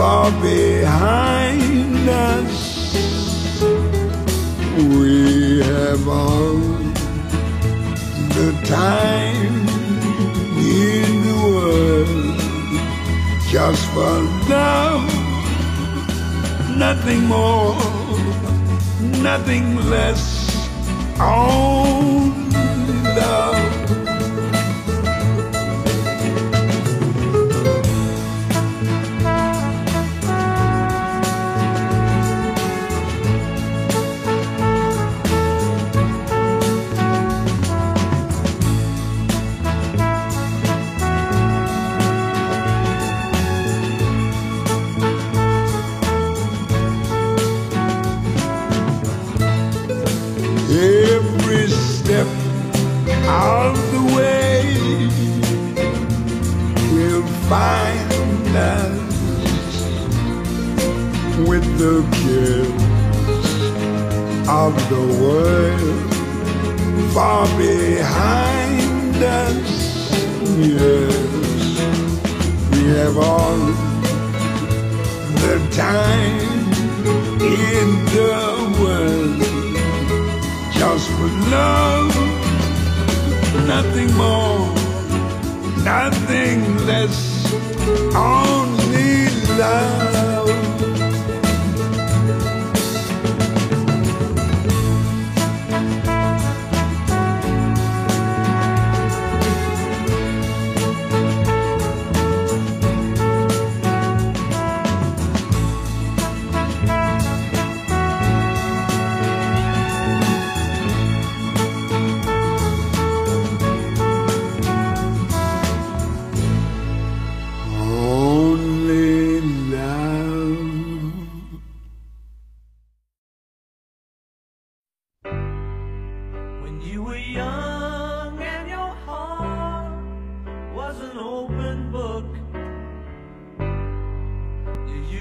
far behind us. We have all the time in the world just for love, nothing more, nothing less, only the kiss of the world far behind us. Yes, we have all the time in the world just for love, nothing more, nothing less, only love.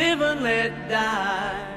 Live and let die.